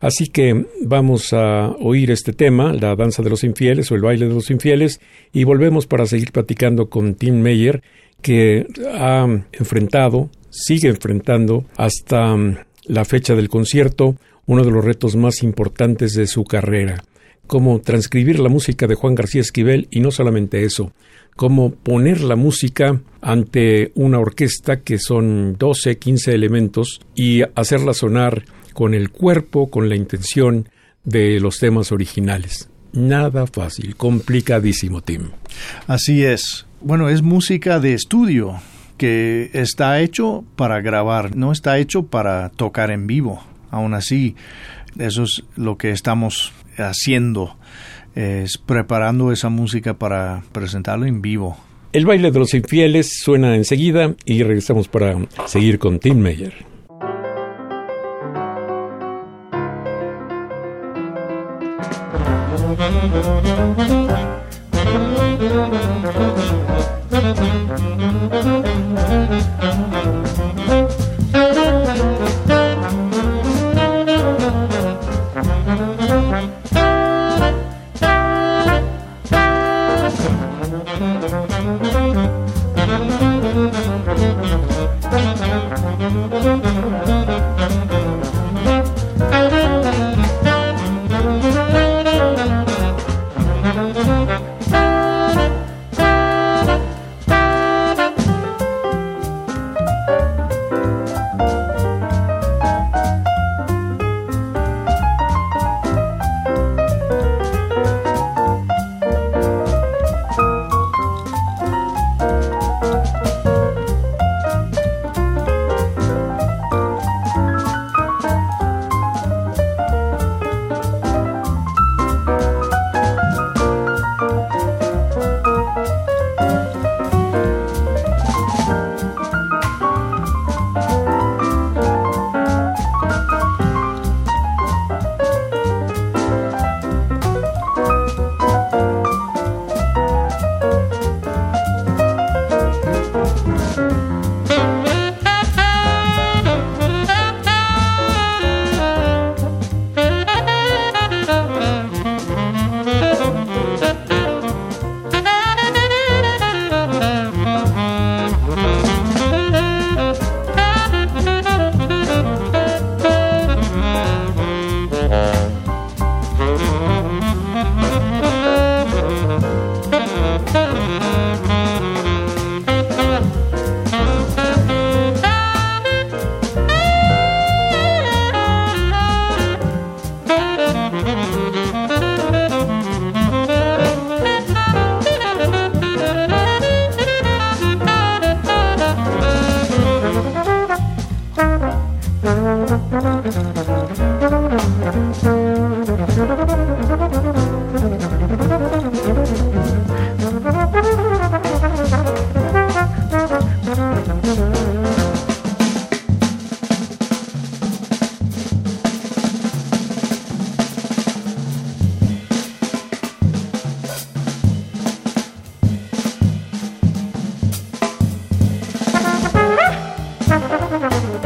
Speaker 1: Así que vamos a oír este tema, la danza de los infieles o el baile de los infieles, y volvemos para seguir platicando con Tim Meyer, que ha enfrentado, sigue enfrentando hasta la fecha del concierto, uno de los retos más importantes de su carrera, cómo transcribir la música de Juan García Esquivel y no solamente eso, cómo poner la música ante una orquesta que son 12, 15 elementos y hacerla sonar con el cuerpo, con la intención de los temas originales. Nada fácil, complicadísimo, Tim.
Speaker 2: Así es. Bueno, es música de estudio que está hecho para grabar, no está hecho para tocar en vivo. Aún así, eso es lo que estamos haciendo, es preparando esa música para presentarlo en vivo.
Speaker 1: El baile de los infieles suena enseguida y regresamos para seguir con Tim Meyer.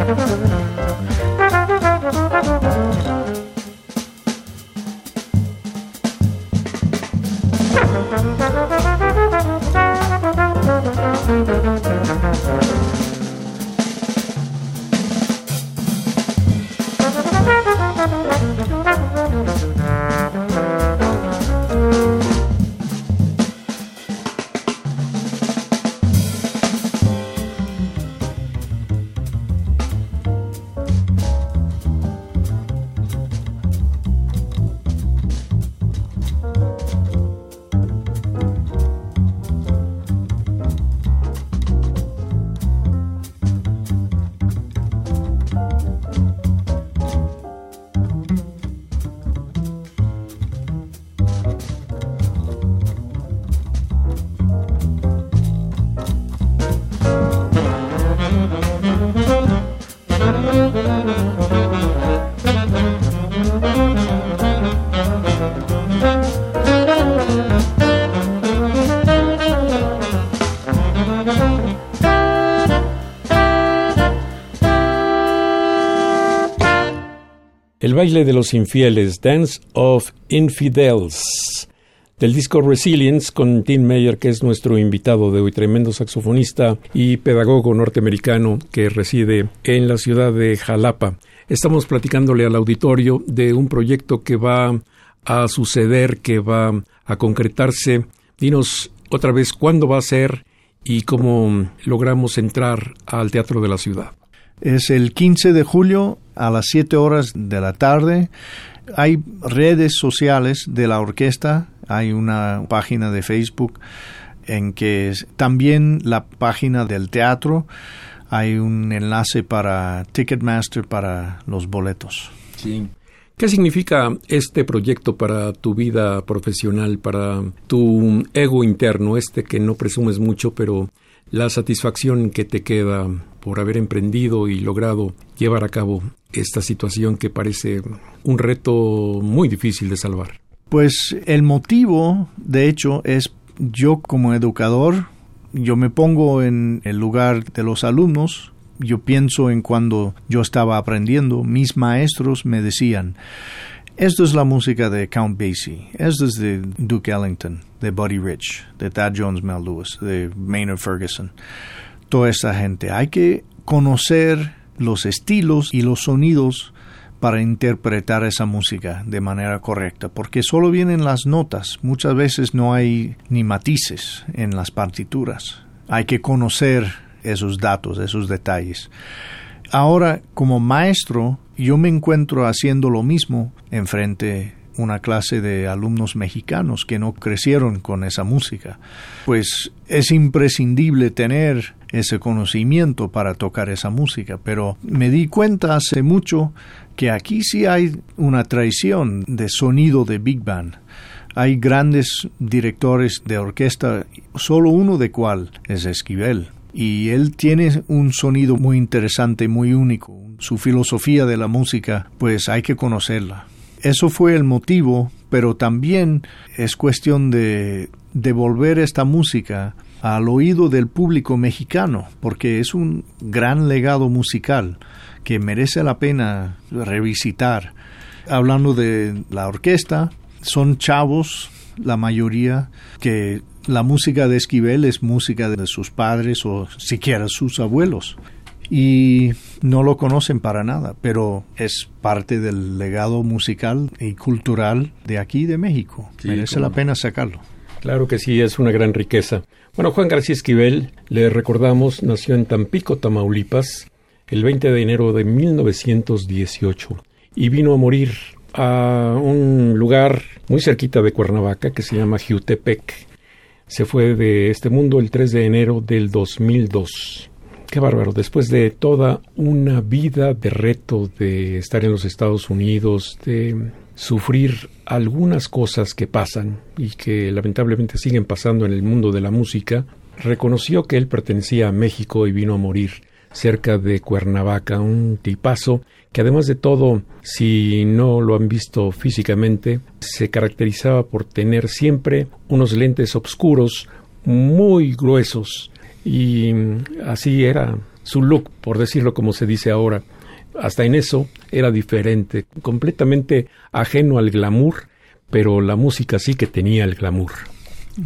Speaker 1: Thank *laughs* you. El baile de los infieles, Dance of Infidels, del disco Resilience con Tim Meyer, que es nuestro invitado de hoy, tremendo saxofonista y pedagogo norteamericano que reside en la ciudad de Jalapa. Estamos platicándole al auditorio de un proyecto que va a suceder, que va a concretarse. Dinos otra vez cuándo va a ser y cómo logramos entrar al Teatro de la Ciudad.
Speaker 2: Es el 15 de julio a las 7 horas de la tarde. Hay redes sociales de la orquesta, hay una página de Facebook en que también la página del teatro hay un enlace para Ticketmaster para los boletos.
Speaker 1: Sí. ¿Qué significa este proyecto para tu vida profesional, para tu ego interno, este que no presumes mucho, pero la satisfacción que te queda por haber emprendido y logrado llevar a cabo esta situación que parece un reto muy difícil de salvar.
Speaker 2: Pues el motivo, de hecho, es yo como educador, yo me pongo en el lugar de los alumnos, yo pienso en cuando yo estaba aprendiendo, mis maestros me decían, esto es la música de Count Basie, esto es de Duke Ellington, de Buddy Rich, de Thad Jones Mel Lewis, de Maynard Ferguson, toda esta gente. Hay que conocer los estilos y los sonidos para interpretar esa música de manera correcta, porque solo vienen las notas, muchas veces no hay ni matices en las partituras. Hay que conocer esos datos, esos detalles. Ahora, como maestro, yo me encuentro haciendo lo mismo enfrente una clase de alumnos mexicanos que no crecieron con esa música. Pues es imprescindible tener ese conocimiento para tocar esa música, pero me di cuenta hace mucho que aquí sí hay una traición de sonido de Big Band. Hay grandes directores de orquesta, solo uno de cual es Esquivel. Y él tiene un sonido muy interesante, muy único. Su filosofía de la música, pues hay que conocerla. Eso fue el motivo, pero también es cuestión de devolver esta música al oído del público mexicano, porque es un gran legado musical que merece la pena revisitar. Hablando de la orquesta, son chavos, la mayoría, que la música de Esquivel es música de sus padres o siquiera sus abuelos. Y no lo conocen para nada, pero es parte del legado musical y cultural de aquí, de México. Merece la pena sacarlo.
Speaker 1: Claro que sí, es una gran riqueza. Bueno, Juan García Esquivel, le recordamos, nació en Tampico, Tamaulipas, el 20 de enero de 1918 y vino a morir a un lugar muy cerquita de Cuernavaca que se llama Jutepec. Se fue de este mundo el 3 de enero del 2002. Qué bárbaro, después de toda una vida de reto de estar en los Estados Unidos, de sufrir algunas cosas que pasan y que lamentablemente siguen pasando en el mundo de la música, reconoció que él pertenecía a México y vino a morir cerca de Cuernavaca, un tipazo que además de todo, si no lo han visto físicamente, se caracterizaba por tener siempre unos lentes oscuros muy gruesos y así era su look, por decirlo como se dice ahora. Hasta en eso era diferente, completamente ajeno al glamour, pero la música sí que tenía el glamour.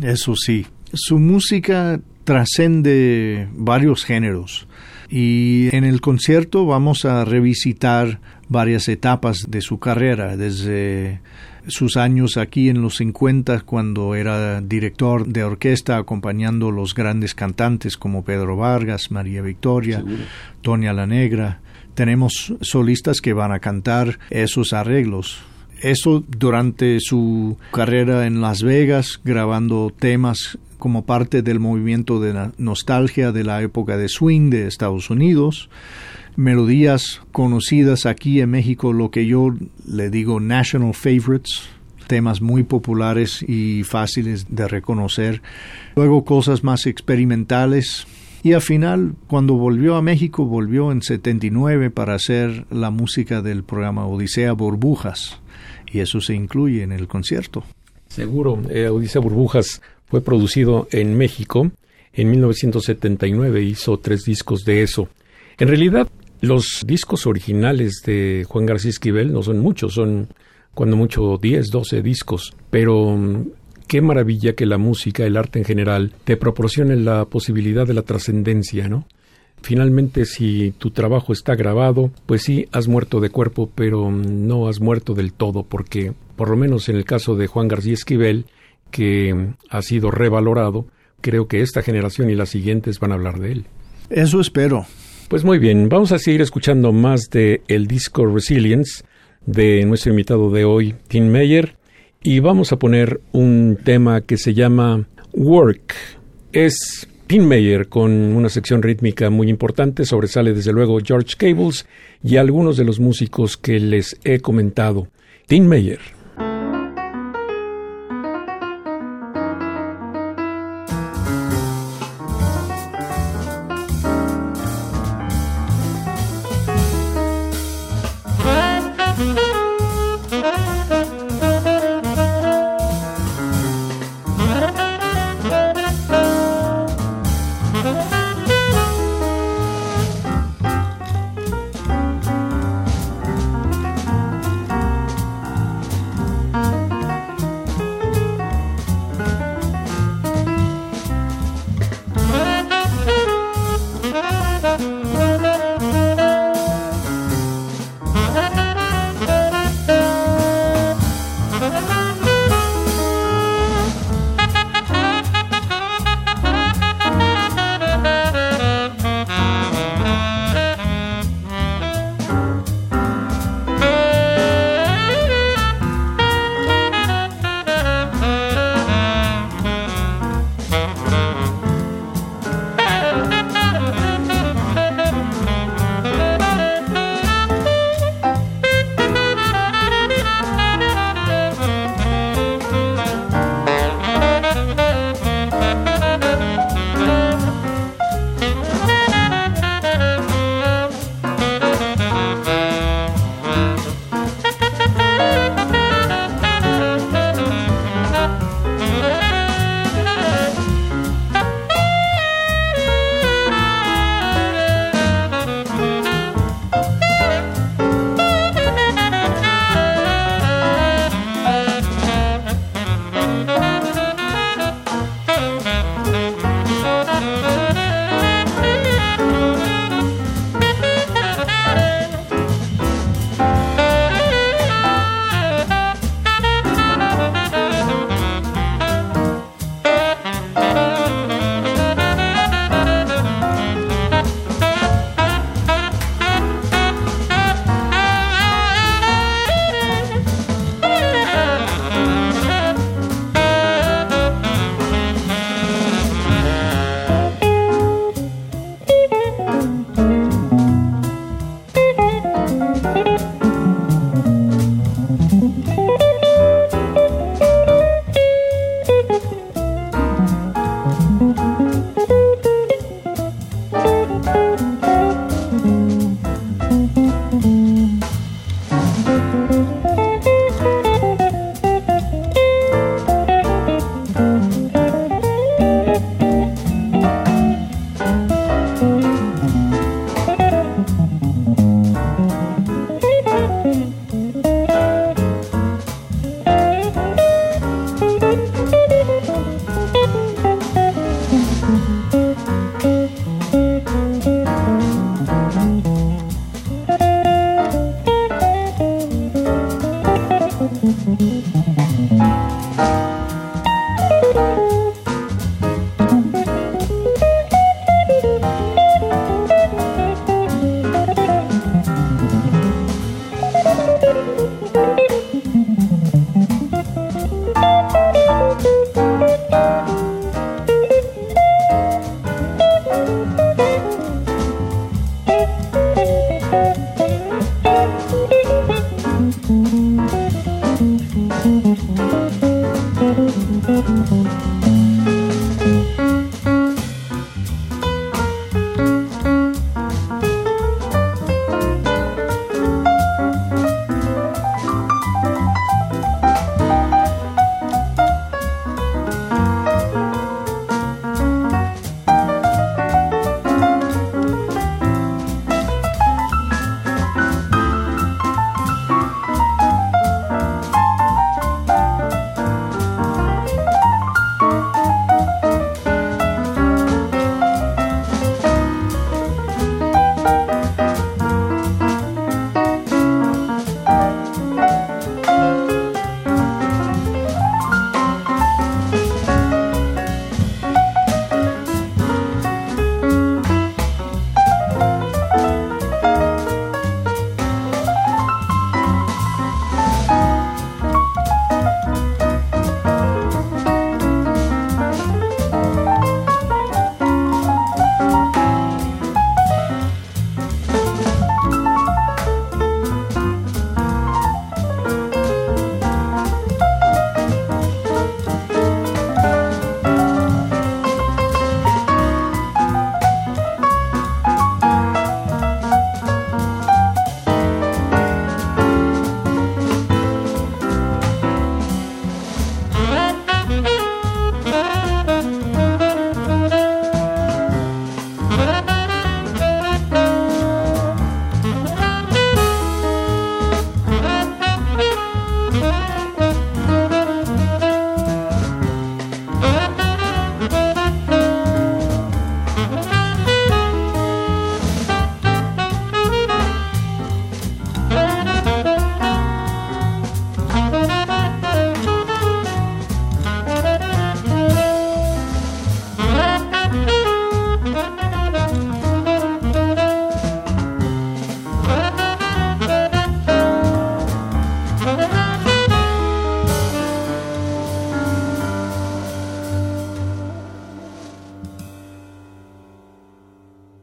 Speaker 2: Eso sí, su música trascende varios géneros y en el concierto vamos a revisitar varias etapas de su carrera, desde sus años aquí en los 50 cuando era director de orquesta acompañando los grandes cantantes como Pedro Vargas, María Victoria, Tonia la Negra. Tenemos solistas que van a cantar esos arreglos. Eso durante su carrera en Las Vegas, grabando temas como parte del movimiento de nostalgia de la época de swing de Estados Unidos, melodías conocidas aquí en México, lo que yo le digo national favorites, temas muy populares y fáciles de reconocer, luego cosas más experimentales, y al final, cuando volvió a México, volvió en 79 para hacer la música del programa Odisea Burbujas, y eso se incluye en el concierto.
Speaker 1: Seguro, eh, Odisea Burbujas fue producido en México. En 1979 hizo tres discos de eso. En realidad, los discos originales de Juan García Esquivel no son muchos, son cuando mucho 10, 12 discos, pero mm, qué maravilla que la música, el arte en general, te proporcione la posibilidad de la trascendencia, ¿no? Finalmente, si tu trabajo está grabado, pues sí, has muerto de cuerpo, pero no has muerto del todo, porque, por lo menos en el caso de Juan García Esquivel, que ha sido revalorado, creo que esta generación y las siguientes van a hablar de él.
Speaker 2: Eso espero.
Speaker 1: Pues muy bien, vamos a seguir escuchando más de el disco Resilience de nuestro invitado de hoy, Tim Meyer, y vamos a poner un tema que se llama Work. Es Tim Meyer con una sección rítmica muy importante, sobresale desde luego George Cables y algunos de los músicos que les he comentado. Tim Meyer.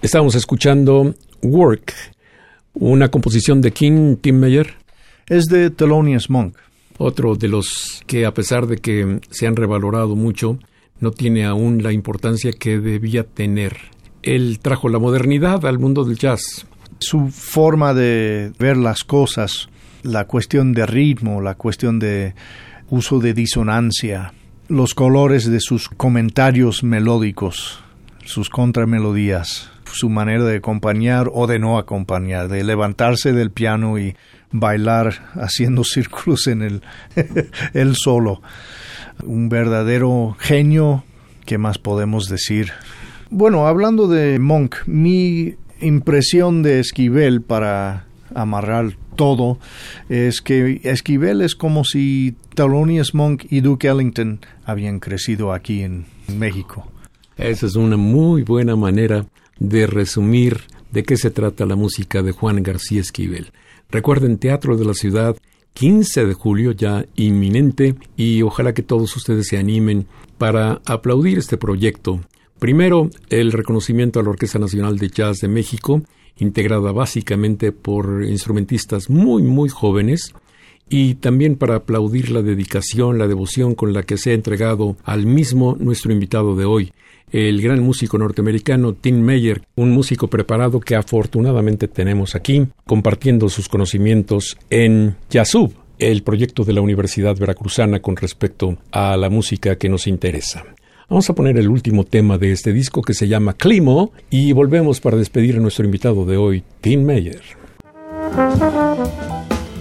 Speaker 1: Estamos escuchando Work, una composición de King Tim Meyer.
Speaker 2: Es de Thelonious Monk.
Speaker 1: Otro de los que, a pesar de que se han revalorado mucho, no tiene aún la importancia que debía tener. Él trajo la modernidad al mundo del jazz.
Speaker 2: Su forma de ver las cosas, la cuestión de ritmo, la cuestión de uso de disonancia, los colores de sus comentarios melódicos, sus contramelodías, su manera de acompañar o de no acompañar, de levantarse del piano y bailar haciendo *laughs* círculos en el, *laughs* el solo. Un verdadero genio, ¿qué más podemos decir? Bueno, hablando de Monk, mi impresión de Esquivel para amarrar todo es que Esquivel es como si Thelonious Monk y Duke Ellington habían crecido aquí en México.
Speaker 1: Esa es una muy buena manera de resumir de qué se trata la música de Juan García Esquivel. Recuerden, Teatro de la Ciudad, 15 de julio ya inminente y ojalá que todos ustedes se animen para aplaudir este proyecto. Primero, el reconocimiento a la Orquesta Nacional de Jazz de México, integrada básicamente por instrumentistas muy, muy jóvenes, y también para aplaudir la dedicación, la devoción con la que se ha entregado al mismo nuestro invitado de hoy, el gran músico norteamericano Tim Meyer, un músico preparado que afortunadamente tenemos aquí, compartiendo sus conocimientos en Yazub, el proyecto de la Universidad Veracruzana con respecto a la música que nos interesa. Vamos a poner el último tema de este disco que se llama Climo y volvemos para despedir a nuestro invitado de hoy, Tim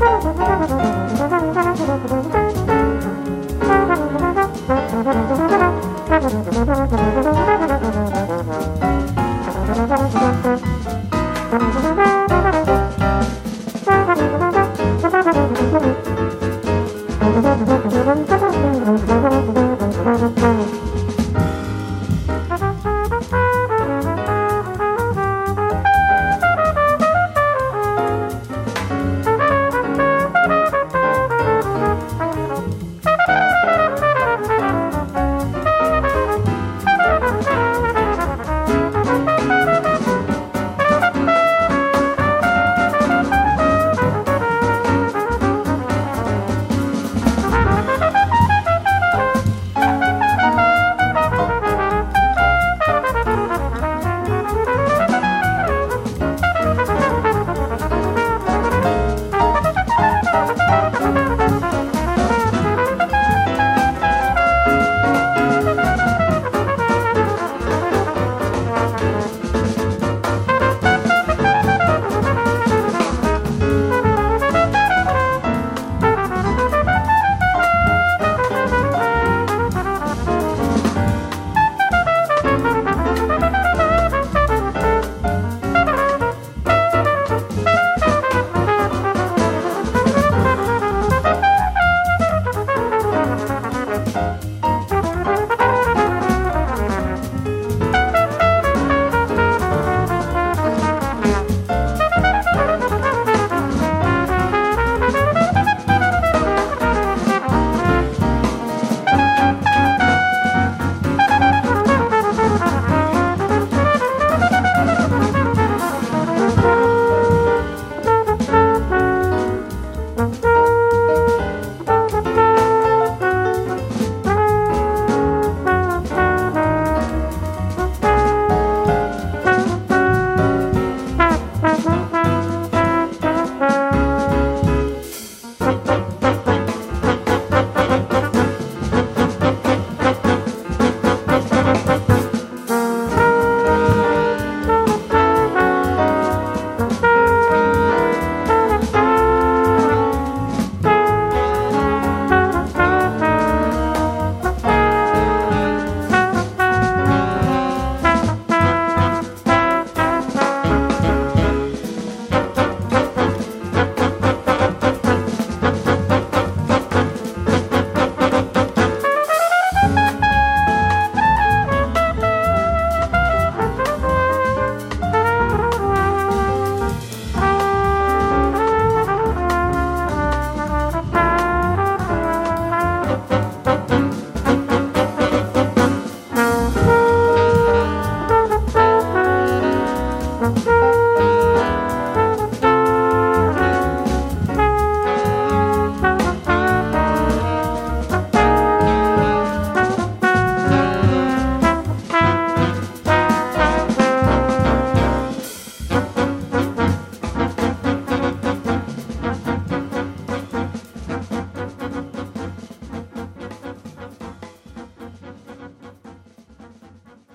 Speaker 1: Meyer.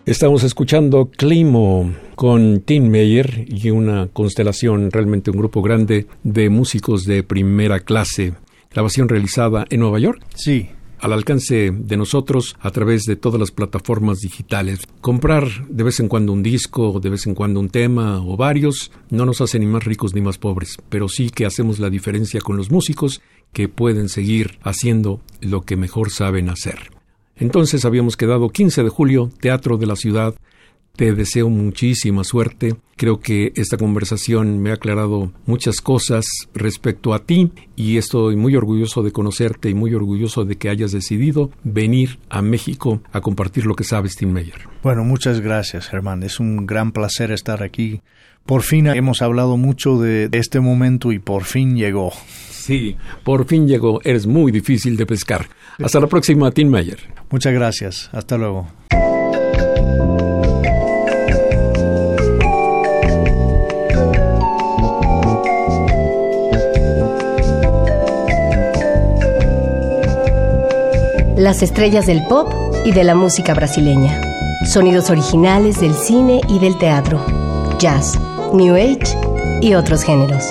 Speaker 1: Estamos escuchando Climo con Tim Meyer y una constelación, realmente un grupo grande de músicos de primera clase. Grabación realizada en Nueva York.
Speaker 2: Sí.
Speaker 1: Al alcance de nosotros a través de todas las plataformas digitales. Comprar de vez en cuando un disco, de vez en cuando un tema o varios, no nos hace ni más ricos ni más pobres, pero sí que hacemos la diferencia con los músicos que pueden seguir haciendo lo que mejor saben hacer. Entonces habíamos quedado 15 de julio, Teatro de la Ciudad. Te deseo muchísima suerte. Creo que esta conversación me ha aclarado muchas cosas respecto a ti y estoy muy orgulloso de conocerte y muy orgulloso de que hayas decidido venir a México a compartir lo que sabes, Tim Meyer.
Speaker 2: Bueno, muchas gracias, Germán. Es un gran placer estar aquí. Por fin hemos hablado mucho de este momento y por fin llegó.
Speaker 1: Sí, por fin llegó. Eres muy difícil de pescar. Hasta la próxima, Tim Mayer.
Speaker 2: Muchas gracias. Hasta luego.
Speaker 3: Las estrellas del pop y de la música brasileña. Sonidos originales del cine y del teatro. Jazz, New Age y otros géneros.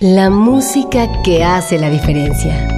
Speaker 3: La música que hace la diferencia.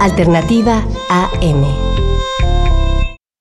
Speaker 3: Alternativa AM.